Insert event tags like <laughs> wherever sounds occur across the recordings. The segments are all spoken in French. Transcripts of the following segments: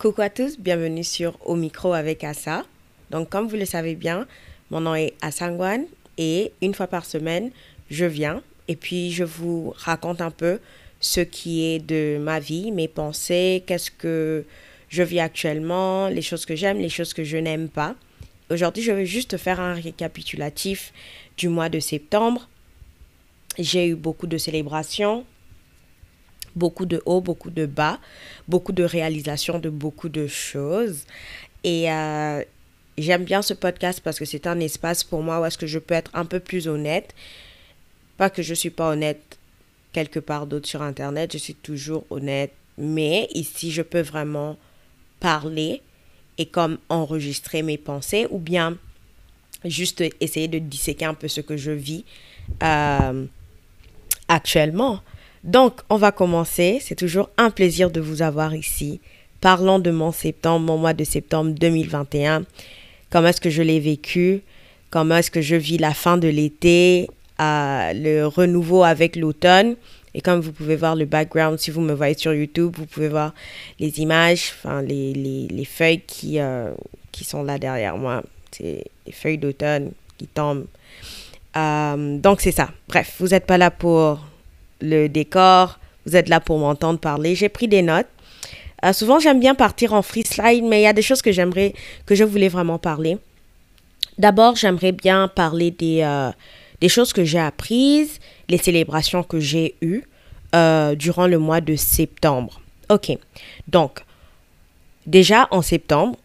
Coucou à tous, bienvenue sur Au micro avec Assa. Donc, comme vous le savez bien, mon nom est Assangwan et une fois par semaine, je viens et puis je vous raconte un peu ce qui est de ma vie, mes pensées, qu'est-ce que je vis actuellement, les choses que j'aime, les choses que je n'aime pas. Aujourd'hui, je vais juste faire un récapitulatif du mois de septembre. J'ai eu beaucoup de célébrations, beaucoup de hauts, beaucoup de bas, beaucoup de réalisations de beaucoup de choses. Et euh, j'aime bien ce podcast parce que c'est un espace pour moi où est-ce que je peux être un peu plus honnête. Pas que je ne suis pas honnête quelque part d'autre sur Internet, je suis toujours honnête. Mais ici, je peux vraiment parler et comme enregistrer mes pensées ou bien juste essayer de disséquer un peu ce que je vis euh, actuellement. Donc, on va commencer. C'est toujours un plaisir de vous avoir ici. Parlons de mon septembre, mon mois de septembre 2021. Comment est-ce que je l'ai vécu? Comment est-ce que je vis la fin de l'été, le renouveau avec l'automne? Et comme vous pouvez voir le background, si vous me voyez sur YouTube, vous pouvez voir les images, enfin les, les, les feuilles qui, euh, qui sont là derrière moi. C'est les feuilles d'automne qui tombent. Euh, donc c'est ça. Bref, vous n'êtes pas là pour le décor. Vous êtes là pour m'entendre parler. J'ai pris des notes. Euh, souvent, j'aime bien partir en freestyle, mais il y a des choses que j'aimerais, que je voulais vraiment parler. D'abord, j'aimerais bien parler des, euh, des choses que j'ai apprises, les célébrations que j'ai eues euh, durant le mois de septembre. Ok, donc, déjà en septembre,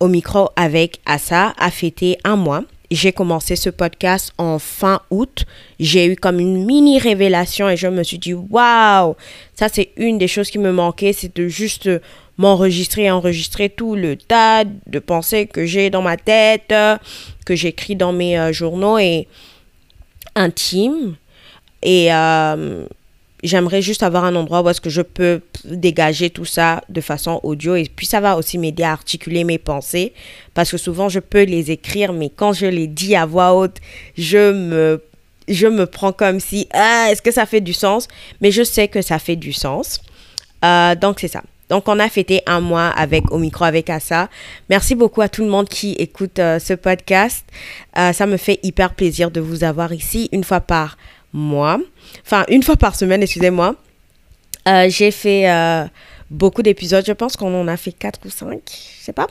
au micro avec Assa a fêté un mois j'ai commencé ce podcast en fin août. J'ai eu comme une mini révélation et je me suis dit, waouh, ça c'est une des choses qui me manquait, c'est de juste m'enregistrer, enregistrer tout le tas de pensées que j'ai dans ma tête, que j'écris dans mes euh, journaux et intimes. Et euh, j'aimerais juste avoir un endroit où est-ce que je peux dégager tout ça de façon audio et puis ça va aussi m'aider à articuler mes pensées parce que souvent je peux les écrire mais quand je les dis à voix haute je me je me prends comme si ah est-ce que ça fait du sens? Mais je sais que ça fait du sens euh, donc c'est ça donc, on a fêté un mois avec au micro avec Assa. Merci beaucoup à tout le monde qui écoute euh, ce podcast. Euh, ça me fait hyper plaisir de vous avoir ici une fois par mois, enfin une fois par semaine, excusez-moi. Euh, j'ai fait euh, beaucoup d'épisodes, je pense qu'on en a fait 4 ou 5, je sais pas.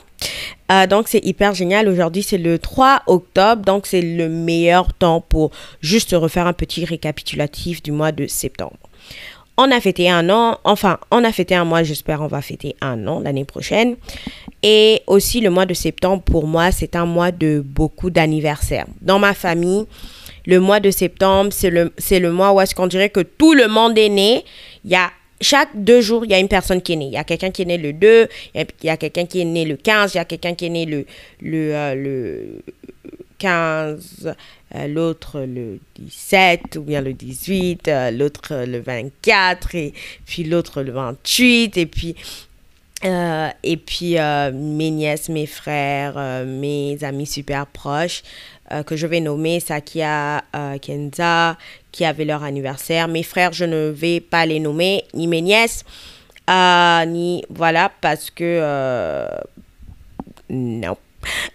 Euh, donc c'est hyper génial. Aujourd'hui c'est le 3 octobre, donc c'est le meilleur temps pour juste refaire un petit récapitulatif du mois de septembre. On a fêté un an, enfin on a fêté un mois, j'espère on va fêter un an l'année prochaine. Et aussi le mois de septembre pour moi c'est un mois de beaucoup d'anniversaires. Dans ma famille, le mois de septembre, c'est le, le mois où est-ce qu'on dirait que tout le monde est né. Il y a chaque deux jours, il y a une personne qui est née. Il y a quelqu'un qui est né le 2, il y a, quelqu'un qui est né le 15, il y a quelqu'un qui est né le, le, euh, le 15, euh, l'autre le 17 ou bien le 18, euh, l'autre le 24 et puis l'autre le 28 et puis et puis mes nièces, mes frères, mes amis super proches. Euh, que je vais nommer Sakia, euh, Kenza, qui avaient leur anniversaire. Mes frères, je ne vais pas les nommer, ni mes nièces, euh, ni voilà, parce que non.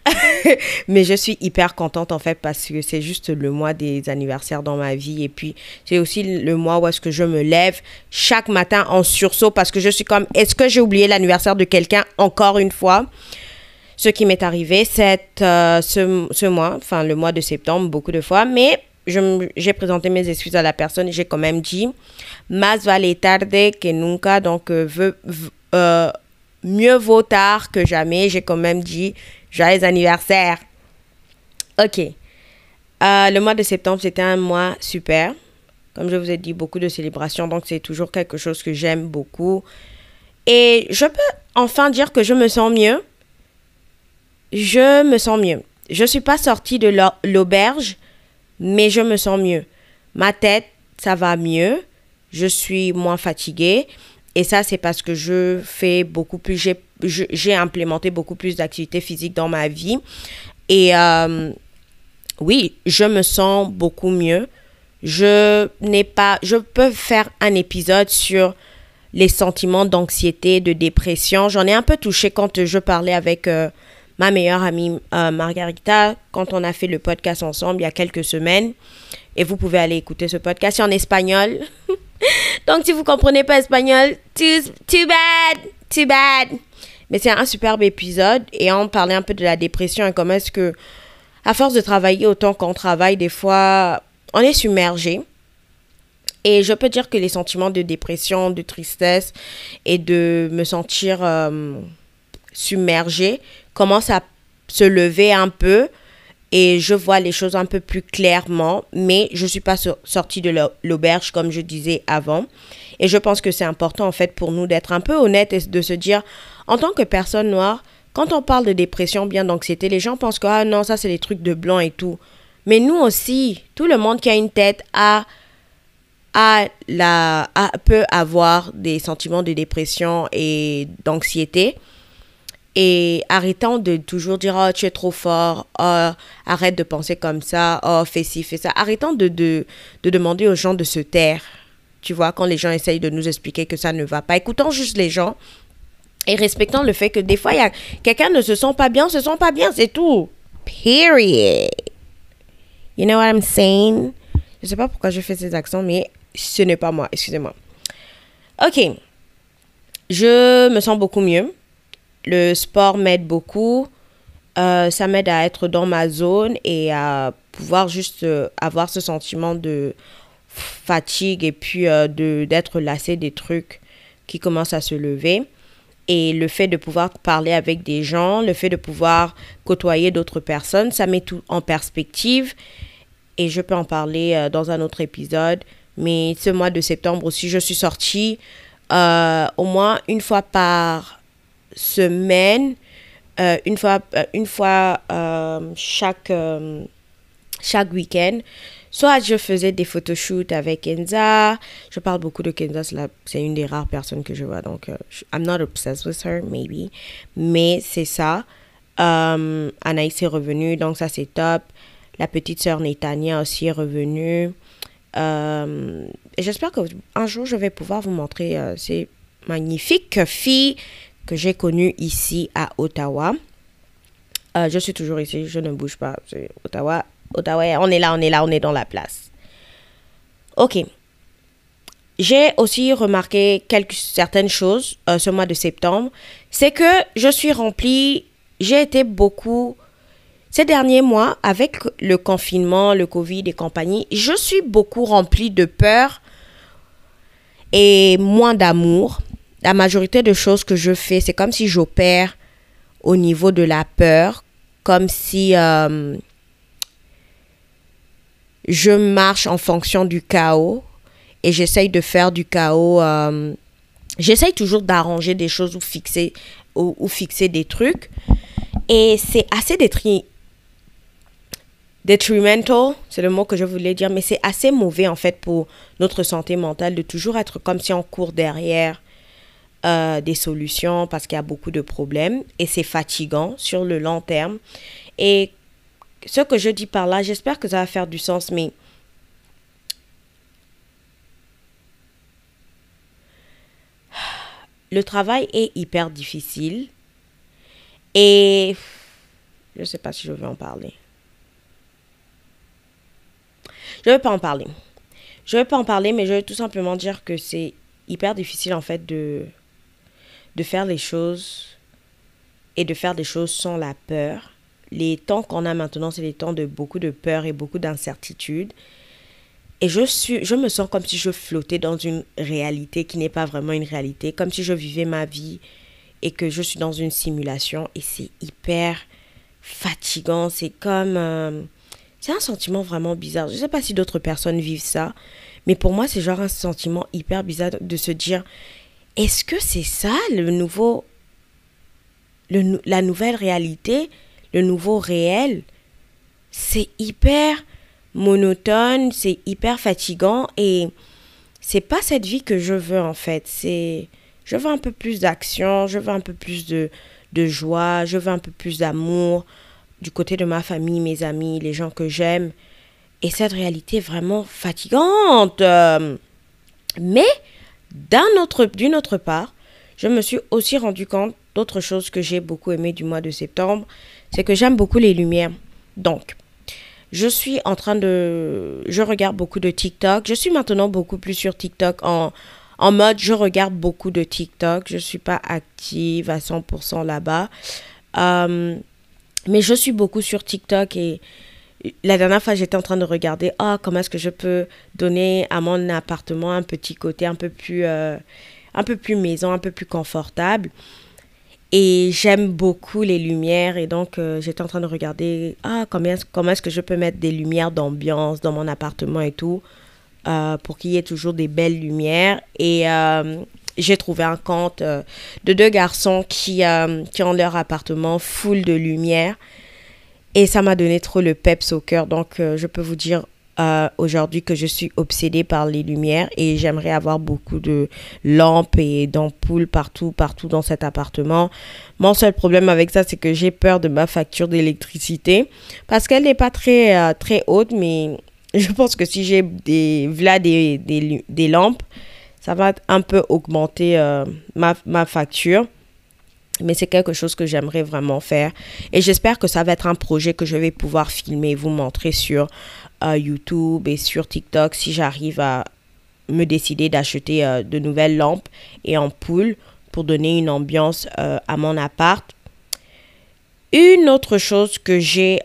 <laughs> Mais je suis hyper contente en fait parce que c'est juste le mois des anniversaires dans ma vie et puis c'est aussi le mois où est-ce que je me lève chaque matin en sursaut parce que je suis comme est-ce que j'ai oublié l'anniversaire de quelqu'un encore une fois? Ce qui m'est arrivé cette, euh, ce, ce, mois, enfin le mois de septembre, beaucoup de fois, mais j'ai présenté mes excuses à la personne et j'ai quand même dit Más vale tarde que nunca, donc euh, euh, mieux vaut tard que jamais. J'ai quand même dit joyeux anniversaire. Ok. le mois de septembre, c'était un mois super. Comme je vous ai dit, beaucoup de célébrations, donc c'est toujours quelque chose que j'aime beaucoup. Et je peux enfin dire que je me sens mieux je me sens mieux. Je ne suis pas sortie de l'auberge, mais je me sens mieux. Ma tête, ça va mieux. Je suis moins fatiguée. Et ça, c'est parce que je fais beaucoup plus, j'ai implémenté beaucoup plus d'activités physiques dans ma vie. Et euh, oui, je me sens beaucoup mieux. Je n'ai pas, je peux faire un épisode sur les sentiments d'anxiété, de dépression. J'en ai un peu touché quand je parlais avec euh, ma meilleure amie euh, Margarita, quand on a fait le podcast ensemble il y a quelques semaines. Et vous pouvez aller écouter ce podcast en espagnol. <laughs> Donc si vous comprenez pas espagnol, too, too bad, too bad. Mais c'est un superbe épisode et on parlait un peu de la dépression et comment est-ce que, à force de travailler autant qu'on travaille, des fois, on est submergé. Et je peux dire que les sentiments de dépression, de tristesse et de me sentir euh, submergée commencent à se lever un peu et je vois les choses un peu plus clairement, mais je ne suis pas sortie de l'auberge comme je disais avant. Et je pense que c'est important en fait pour nous d'être un peu honnête et de se dire, en tant que personne noire, quand on parle de dépression, bien d'anxiété, les gens pensent que ah non, ça c'est des trucs de blanc et tout. Mais nous aussi, tout le monde qui a une tête a a la, peut avoir des sentiments de dépression et d'anxiété. Et arrêtant de toujours dire Oh, tu es trop fort, oh, arrête de penser comme ça, oh, fais ci, fais ça. Arrêtant de, de, de demander aux gens de se taire. Tu vois, quand les gens essayent de nous expliquer que ça ne va pas, écoutons juste les gens et respectant le fait que des fois, quelqu'un ne se sent pas bien, se sent pas bien, c'est tout. Period. You know what I'm saying? Je sais pas pourquoi je fais ces accents, mais ce n'est pas moi, excusez-moi. Ok. Je me sens beaucoup mieux. Le sport m'aide beaucoup. Euh, ça m'aide à être dans ma zone et à pouvoir juste euh, avoir ce sentiment de fatigue et puis euh, de d'être lassé des trucs qui commencent à se lever. Et le fait de pouvoir parler avec des gens, le fait de pouvoir côtoyer d'autres personnes, ça met tout en perspective. Et je peux en parler dans un autre épisode. Mais ce mois de septembre aussi, je suis sortie au moins une fois par semaine, euh, une fois, euh, une fois chaque, chaque week-end. Soit je faisais des photoshoots avec Kenza. Je parle beaucoup de Kenza, c'est une des rares personnes que je vois. Donc, I'm not obsessed with her, maybe. Mais c'est ça. Anaïs est revenue, donc ça c'est top. La petite sœur Netania aussi est revenue. Euh, et j'espère qu'un jour, je vais pouvoir vous montrer euh, ces magnifiques filles que j'ai connues ici à Ottawa. Euh, je suis toujours ici, je ne bouge pas. Ottawa, Ottawa, on est là, on est là, on est dans la place. Ok. J'ai aussi remarqué quelques, certaines choses ce mois de septembre. C'est que je suis remplie, j'ai été beaucoup ces derniers mois, avec le confinement, le Covid et compagnie, je suis beaucoup remplie de peur et moins d'amour. La majorité de choses que je fais, c'est comme si j'opère au niveau de la peur, comme si euh, je marche en fonction du chaos et j'essaye de faire du chaos. Euh, j'essaye toujours d'arranger des choses ou fixer, ou, fixer des trucs. Et c'est assez détri detrimental, c'est le mot que je voulais dire, mais c'est assez mauvais en fait pour notre santé mentale de toujours être comme si on court derrière euh, des solutions parce qu'il y a beaucoup de problèmes et c'est fatigant sur le long terme. Et ce que je dis par là, j'espère que ça va faire du sens, mais <sighs> le travail est hyper difficile et je ne sais pas si je vais en parler. Je ne vais pas en parler. Je ne vais pas en parler, mais je vais tout simplement dire que c'est hyper difficile en fait de, de faire les choses et de faire des choses sans la peur. Les temps qu'on a maintenant, c'est des temps de beaucoup de peur et beaucoup d'incertitude. Et je, suis, je me sens comme si je flottais dans une réalité qui n'est pas vraiment une réalité, comme si je vivais ma vie et que je suis dans une simulation. Et c'est hyper fatigant. C'est comme... Euh, c'est un sentiment vraiment bizarre. Je ne sais pas si d'autres personnes vivent ça, mais pour moi, c'est genre un sentiment hyper bizarre de se dire est-ce que c'est ça le nouveau. Le, la nouvelle réalité, le nouveau réel? C'est hyper monotone, c'est hyper fatigant et c'est pas cette vie que je veux en fait. C'est je veux un peu plus d'action, je veux un peu plus de, de joie, je veux un peu plus d'amour, du côté de ma famille, mes amis, les gens que j'aime. Et cette réalité est vraiment fatigante. Mais D'une autre part, je me suis aussi rendu compte d'autre chose que j'ai beaucoup aimé du mois de septembre, c'est que j'aime beaucoup les lumières. Donc, je suis en train de... Je regarde beaucoup de TikTok. Je suis maintenant beaucoup plus sur TikTok en, en mode je regarde beaucoup de TikTok. Je ne suis pas active à 100% là-bas. Euh, mais je suis beaucoup sur TikTok et la dernière fois, j'étais en train de regarder, oh, comment est-ce que je peux donner à mon appartement un petit côté un peu plus, euh, un peu plus maison, un peu plus confortable. Et j'aime beaucoup les lumières. Et donc, euh, j'étais en train de regarder, ah, comment, comment est-ce que je peux mettre des lumières d'ambiance dans mon appartement et tout, euh, pour qu'il y ait toujours des belles lumières. Et j'ai trouvé un compte de deux garçons qui, qui ont leur appartement full de lumière. Et ça m'a donné trop le peps au cœur. Donc, euh, je peux vous dire euh, aujourd'hui que je suis obsédée par les lumières et j'aimerais avoir beaucoup de lampes et d'ampoules partout, partout dans cet appartement. Mon seul problème avec ça, c'est que j'ai peur de ma facture d'électricité parce qu'elle n'est pas très, euh, très haute, mais <laughs> je pense que si j'ai des, des, des, des, lampes, ça va un peu augmenter ma facture mais c'est quelque chose que j'aimerais vraiment faire. Et j'espère que ça va être un projet que je vais pouvoir filmer et vous montrer sur euh, YouTube et sur TikTok si j'arrive à me décider d'acheter euh, de nouvelles lampes et ampoules pour donner une ambiance euh, à mon appart. Une autre chose que j'ai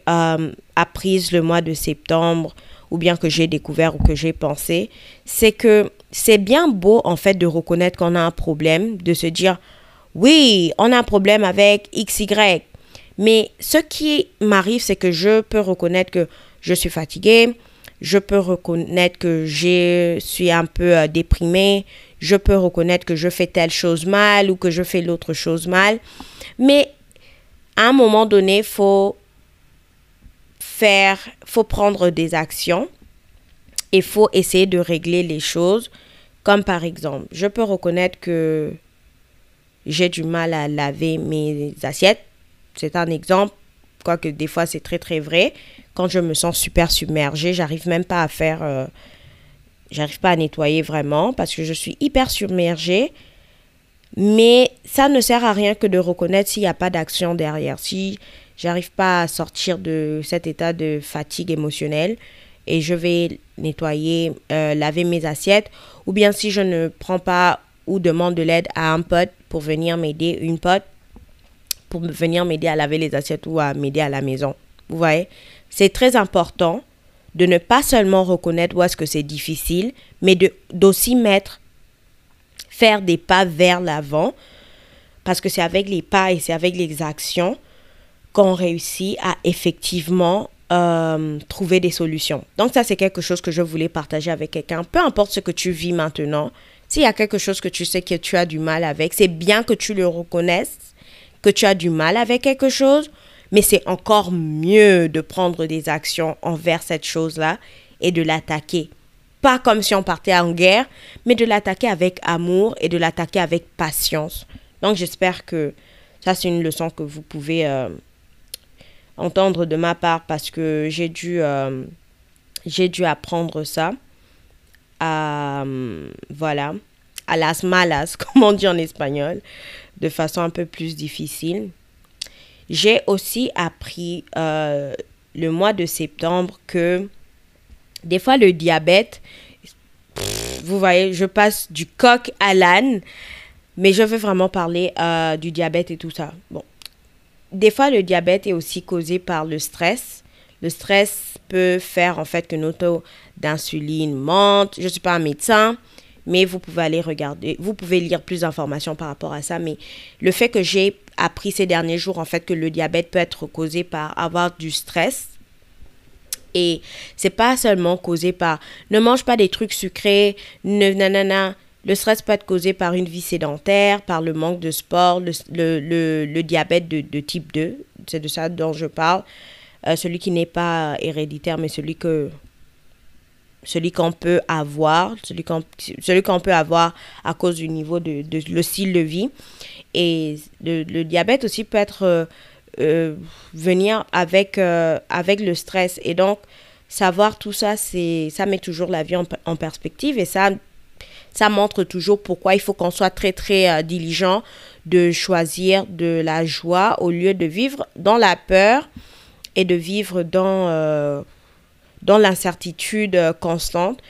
apprise le mois de septembre ou bien que j'ai découvert ou que j'ai pensé, c'est que c'est bien beau en fait de reconnaître qu'on a un problème, de se dire oui, on a un problème avec XY. Mais ce qui m'arrive, c'est que je peux reconnaître que je suis fatiguée, je peux reconnaître que je suis un peu euh, déprimée, je peux reconnaître que je fais telle chose mal ou que je fais l'autre chose mal. Mais à un moment donné, faut faire, faut prendre des actions et faut essayer de régler les choses. Comme par exemple, je peux reconnaître que j'ai du mal à laver mes assiettes. C'est un exemple, quoique des fois c'est très très vrai. Quand je me sens super submergée, j'arrive même pas à faire, euh, j'arrive pas à nettoyer vraiment parce que je suis hyper submergée. Mais ça ne sert à rien que de reconnaître s'il n'y a pas d'action derrière. Si j'arrive pas à sortir de cet état de fatigue émotionnelle et je vais nettoyer, euh, laver mes assiettes, ou bien si je ne prends pas ou demande de l'aide à un pote pour venir m'aider, une pote pour venir m'aider à laver les assiettes ou à m'aider à la maison. Vous voyez, c'est très important de ne pas seulement reconnaître où est-ce que c'est difficile, mais d'aussi mettre, faire des pas vers l'avant, parce que c'est avec les pas et c'est avec les actions qu'on réussit à effectivement euh, trouver des solutions. Donc ça, c'est quelque chose que je voulais partager avec quelqu'un. Peu importe ce que tu vis maintenant, s'il y a quelque chose que tu sais que tu as du mal avec, c'est bien que tu le reconnaisses, que tu as du mal avec quelque chose, mais c'est encore mieux de prendre des actions envers cette chose-là et de l'attaquer. Pas comme si on partait en guerre, mais de l'attaquer avec amour et de l'attaquer avec patience. Donc j'espère que ça, c'est une leçon que vous pouvez euh, entendre de ma part parce que j'ai dû, euh, j'ai dû apprendre ça à, voilà, à las malas, <laughs> comme on dit en espagnol, de façon un peu plus difficile. J'ai aussi appris euh, le mois de septembre que des fois le diabète, vous voyez, je passe du coq à l'âne, mais je veux vraiment parler euh, du diabète et tout ça. Bon, des fois le diabète est aussi causé par le stress. Le stress peut faire en fait que notre d'insuline monte. Je ne suis pas un médecin, mais vous pouvez aller regarder, vous pouvez lire plus d'informations par rapport à ça. Mais le fait que j'ai appris ces derniers jours en fait que le diabète peut être causé par avoir du stress. Et c'est pas seulement causé par ne mange pas des trucs sucrés, ne nanana. Le stress peut être causé par une vie sédentaire, par le manque de sport, le, le, le, diabète de, de type 2, c'est de ça dont je parle. Euh, celui qui n'est pas héréditaire, mais celui que celui qu'on peut avoir, celui qu'on peut avoir à cause du niveau de, de, le style de vie. Et le, diabète aussi peut être euh, euh, venir avec, avec le stress. Et donc, savoir tout ça, c'est ça met toujours la vie en, perspective et ça ça montre toujours pourquoi il faut qu'on soit très très euh, diligent de choisir de la joie au lieu de vivre dans la peur et de vivre dans, euh, dans l'incertitude constante.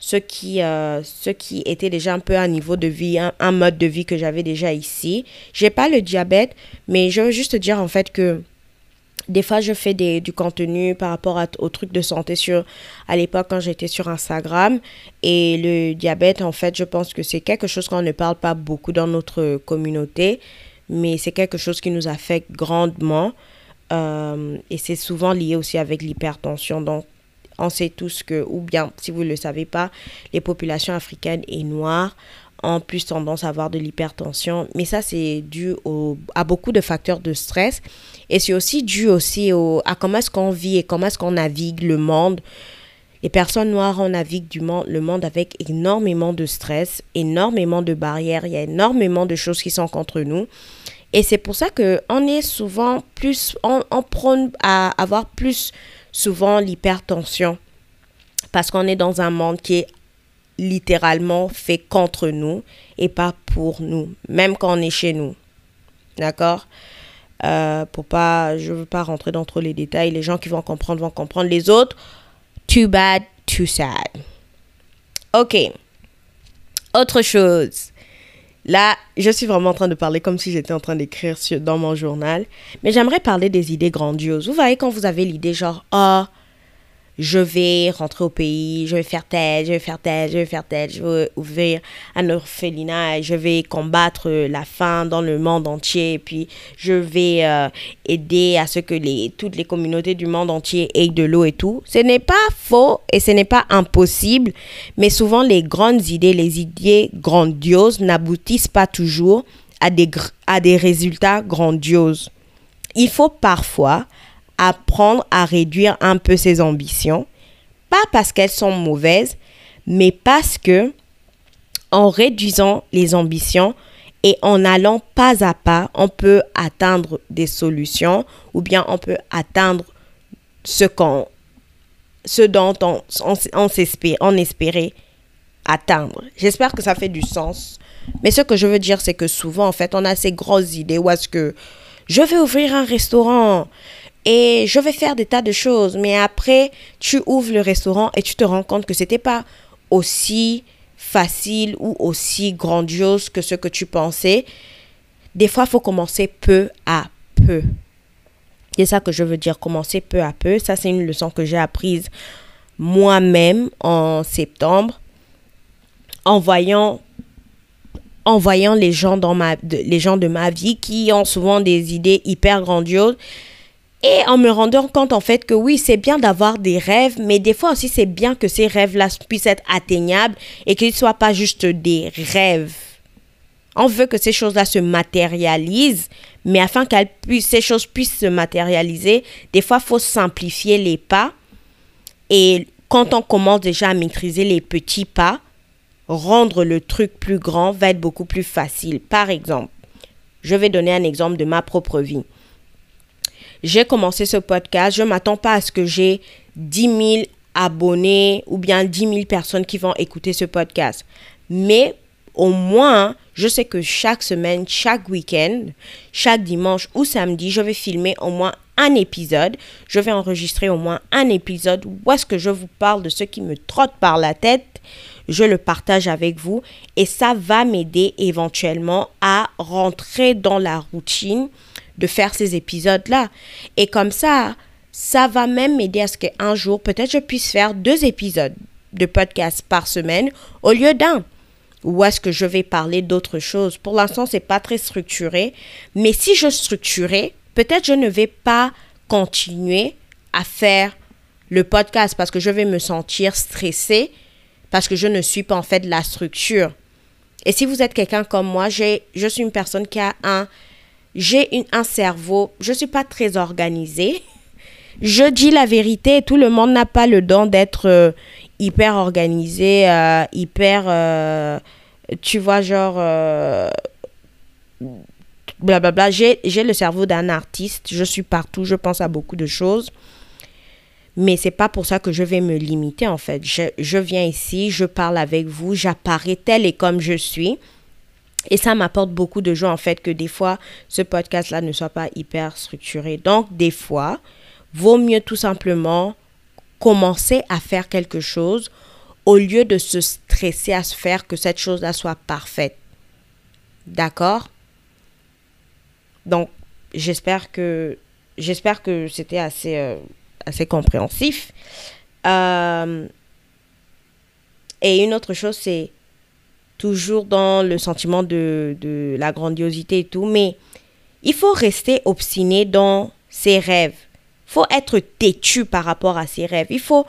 Ce qui, euh, ce qui était déjà un peu un niveau de vie, un, mode de vie que j'avais déjà ici. J'ai pas le diabète, mais je veux juste dire en fait que des fois, je fais du contenu par rapport à, aux trucs de santé sur, à l'époque quand j'étais sur Instagram. Et le diabète, en fait, je pense que c'est quelque chose qu'on ne parle pas beaucoup dans notre communauté, mais c'est quelque chose qui nous affecte grandement. Euh, et c'est souvent lié aussi avec l'hypertension. Donc, on sait tous que, ou bien, si vous ne le savez pas, les populations africaines et noires ont plus tendance à avoir de l'hypertension. Mais ça, c'est dû au, à beaucoup de facteurs de stress. Et c'est aussi dû aussi au, à comment est-ce qu'on vit et comment est-ce qu'on navigue le monde. Les personnes noires, on navigue du monde, le monde avec énormément de stress, énormément de barrières. Il y a énormément de choses qui sont contre nous. Et c'est pour ça qu'on est souvent plus, on, on prône à avoir plus souvent l'hypertension. Parce qu'on est dans un monde qui est littéralement fait contre nous et pas pour nous, même quand on est chez nous. D'accord? Euh, Pour pas, je veux pas rentrer dans trop les détails. Les gens qui vont comprendre vont comprendre. Les autres, too bad, too sad. Ok. Autre chose. Là, je suis vraiment en train de parler comme si j'étais en train d'écrire dans mon journal. Mais j'aimerais parler des idées grandioses. Vous voyez, quand vous avez l'idée genre, ah, je vais rentrer au pays, je vais faire tel, je vais faire tel, je vais faire tel, je vais ouvrir un orphelinat je vais combattre la faim dans le monde entier et puis je vais euh, aider à ce que les, toutes les communautés du monde entier aient de l'eau et tout. Ce n'est pas faux et ce n'est pas impossible, mais souvent les grandes idées, les idées grandioses n'aboutissent pas toujours à des, à des résultats grandioses. Il faut parfois apprendre à réduire un peu ses ambitions, pas parce qu'elles sont mauvaises, mais parce que en réduisant les ambitions et en allant pas à pas, on peut atteindre des solutions ou bien on peut atteindre ce qu'on ce dont on, espérait atteindre. J'espère que ça fait du sens. Mais ce que je veux dire, c'est que souvent, en fait, on a ces grosses idées où est-ce que je vais ouvrir un restaurant, et je vais faire des tas de choses. Mais après, tu ouvres le restaurant et tu te rends compte que c'était pas aussi facile ou aussi grandiose que ce que tu pensais. Des fois, il faut commencer peu à peu. C'est ça que je veux dire, commencer peu à peu. Ça, c'est une leçon que j'ai apprise moi-même en septembre en voyant en voyant les gens dans ma les gens de ma vie qui ont souvent des idées hyper grandioses et en me rendant compte en fait que oui, c'est bien d'avoir des rêves, mais des fois aussi c'est bien que ces rêves-là puissent être atteignables et qu'ils ne soient pas juste des rêves. On veut que ces choses-là se matérialisent, mais afin que ces choses puissent se matérialiser, des fois il faut simplifier les pas. Et quand on commence déjà à maîtriser les petits pas, rendre le truc plus grand va être beaucoup plus facile. Par exemple, je vais donner un exemple de ma propre vie j'ai commencé ce podcast, je ne m'attends pas à ce que j'ai 10 000 abonnés ou bien 10 000 personnes qui vont écouter ce podcast. Mais au moins, je sais que chaque semaine, chaque week-end, chaque dimanche ou samedi, je vais filmer au moins un épisode. Je vais enregistrer au moins un épisode où est-ce que je vous parle de ce qui me trotte par la tête. Je le partage avec vous et ça va m'aider éventuellement à rentrer dans la routine de faire ces épisodes-là. Et comme ça, ça va même m'aider à ce qu'un jour, peut-être je puisse faire deux épisodes de podcast par semaine au lieu d'un. Ou est-ce que je vais parler d'autres choses Pour l'instant, c'est pas très structuré. Mais si je structurais, peut-être je ne vais pas continuer à faire le podcast parce que je vais me sentir stressée parce que je ne suis pas en fait la structure. Et si vous êtes quelqu'un comme moi, je suis une personne qui a un j'ai un cerveau, je ne suis pas très organisée. Je dis la vérité, tout le monde n'a pas le don d'être euh, hyper organisé, euh, hyper, euh, tu vois, genre, blablabla. J'ai le cerveau d'un artiste, je suis partout, je pense à beaucoup de choses. Mais c'est pas pour ça que je vais me limiter en fait. Je, je viens ici, je parle avec vous, j'apparais tel et comme je suis. Et ça m'apporte beaucoup de joie en fait que des fois ce podcast-là ne soit pas hyper structuré. Donc des fois, vaut mieux tout simplement commencer à faire quelque chose au lieu de se stresser à se faire que cette chose-là soit parfaite. D'accord? Donc j'espère que j'espère que c'était assez euh, assez compréhensif. Euh, et une autre chose, c'est toujours dans le sentiment de, la grandiosité et tout, mais il faut rester obstiné dans ses rêves. Il faut être têtu par rapport à ses rêves. Il faut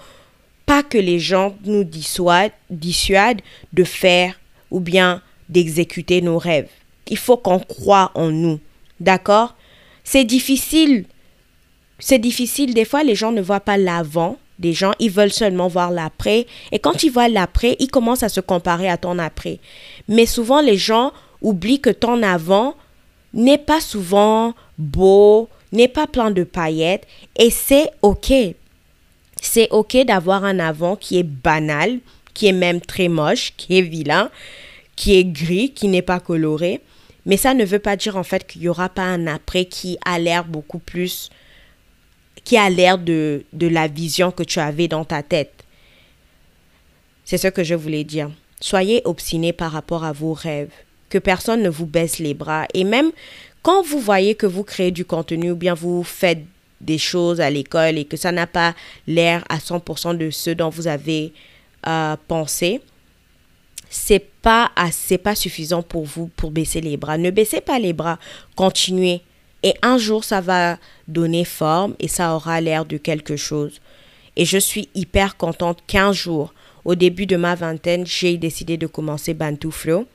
pas que les gens nous dissuadent, dissuadent de faire ou bien d'exécuter nos rêves. Il faut qu'on croit en nous. D'accord? C'est difficile c'est difficile. Des fois, les gens ne voient pas l'avant des gens, ils veulent seulement voir l'après. Et quand ils voient l'après, ils commencent à se comparer à ton après. Mais souvent, les gens oublient que ton avant n'est pas souvent beau, n'est pas plein de paillettes. Et c'est OK. C'est OK d'avoir un avant qui est banal, qui est même très moche, qui est vilain, qui est gris, qui n'est pas coloré. Mais ça ne veut pas dire en fait qu'il n'y aura pas un après qui a l'air beaucoup plus qui a l'air de, la vision que tu avais dans ta tête. C'est ce que je voulais dire. Soyez obstinés par rapport à vos rêves. Que personne ne vous baisse les bras. Et même quand vous voyez que vous créez du contenu ou bien vous faites des choses à l'école et que ça n'a pas l'air à 100% de ce dont vous avez euh, pensé, c'est pas assez, pas suffisant pour vous pour baisser les bras. Ne baissez pas les bras. Continuez. Et un jour, ça va donner forme et ça aura l'air de quelque chose. Et je suis hyper contente qu'un jour, au début de ma vingtaine, j'ai décidé de commencer Bantu Flow.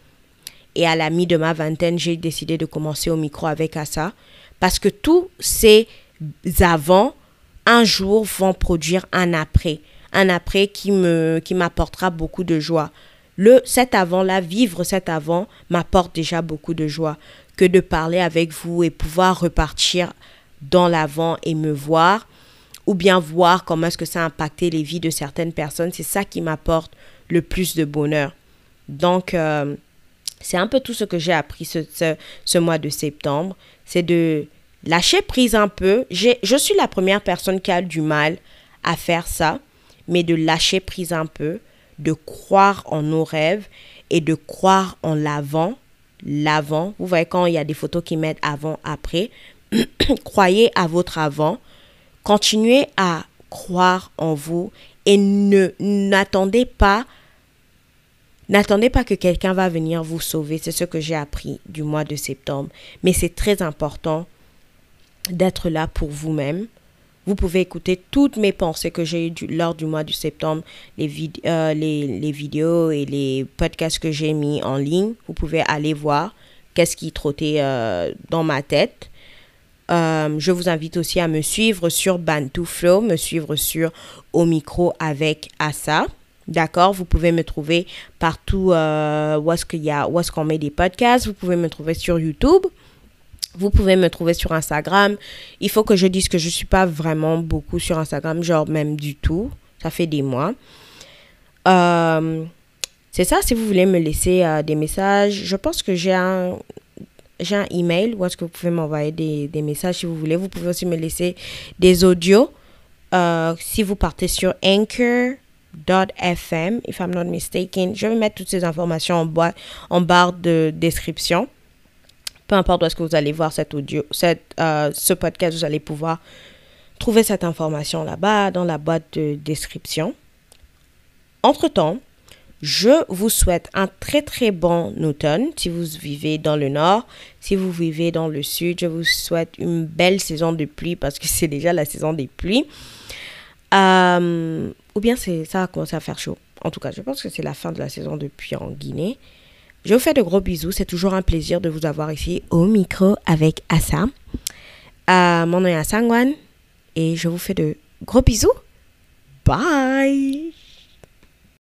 Et à la mi de ma vingtaine, j'ai décidé de commencer au micro avec Assa. Parce que tous ces avant, un jour, vont produire un après. Un après qui me qui m'apportera beaucoup de joie. Le cet avant-là, vivre cet avant, m'apporte déjà beaucoup de joie que de parler avec vous et pouvoir repartir dans l'avant et me voir ou bien voir comment est-ce que ça a impacté les vies de certaines personnes. C'est ça qui m'apporte le plus de bonheur. Donc, euh, c'est un peu tout ce que j'ai appris ce, ce, mois de septembre. C'est de lâcher prise un peu. Je suis la première personne qui a du mal à faire ça, mais de lâcher prise un peu, de croire en nos rêves et de croire en l'avant l'avant. Vous voyez quand il y a des photos qui mettent avant, après. <clears throat> Croyez à votre avant. Continuez à croire en vous et ne n'attendez pas N'attendez pas que quelqu'un va venir vous sauver. C'est ce que j'ai appris du mois de septembre. Mais c'est très important d'être là pour vous-même, vous pouvez écouter toutes mes pensées que j'ai eues lors du mois de septembre, les, euh, les, vidéos et les podcasts que j'ai mis en ligne. Vous pouvez aller voir qu'est-ce qui trottait euh, dans ma tête. Euh, je vous invite aussi à me suivre sur Bantu Flow, me suivre sur Au micro avec Asa. D'accord, vous pouvez me trouver partout où est-ce qu'il où est-ce qu'on met des podcasts. Vous pouvez me trouver sur YouTube. Vous pouvez me trouver sur Instagram. Il faut que je dise que je ne suis pas vraiment beaucoup sur Instagram, genre même du tout. Ça fait des mois. Euh, c'est ça, si vous voulez me laisser euh, des messages. Je pense que j'ai un, j'ai un email où est-ce que vous pouvez m'envoyer des, des, messages si vous voulez. Vous pouvez aussi me laisser des audios. Euh, si vous partez sur anchor.fm, if I'm not mistaken, je vais mettre toutes ces informations en, en barre de description peu importe où est-ce que vous allez voir cet audio, euh, ce podcast, vous allez pouvoir trouver cette information là-bas dans la boîte de description. Entre-temps, je vous souhaite un très très bon automne si vous vivez dans le nord. Si vous vivez dans le sud, je vous souhaite une belle saison de pluie parce que c'est déjà la saison des pluies. Euh, ou bien ça va commencer à faire chaud. En tout cas, je pense que c'est la fin de la saison de pluie en Guinée. Je vous fais de gros bisous. C'est toujours un plaisir de vous avoir ici au micro avec Assa. Euh, mon nom est Assangwan et je vous fais de gros bisous. Bye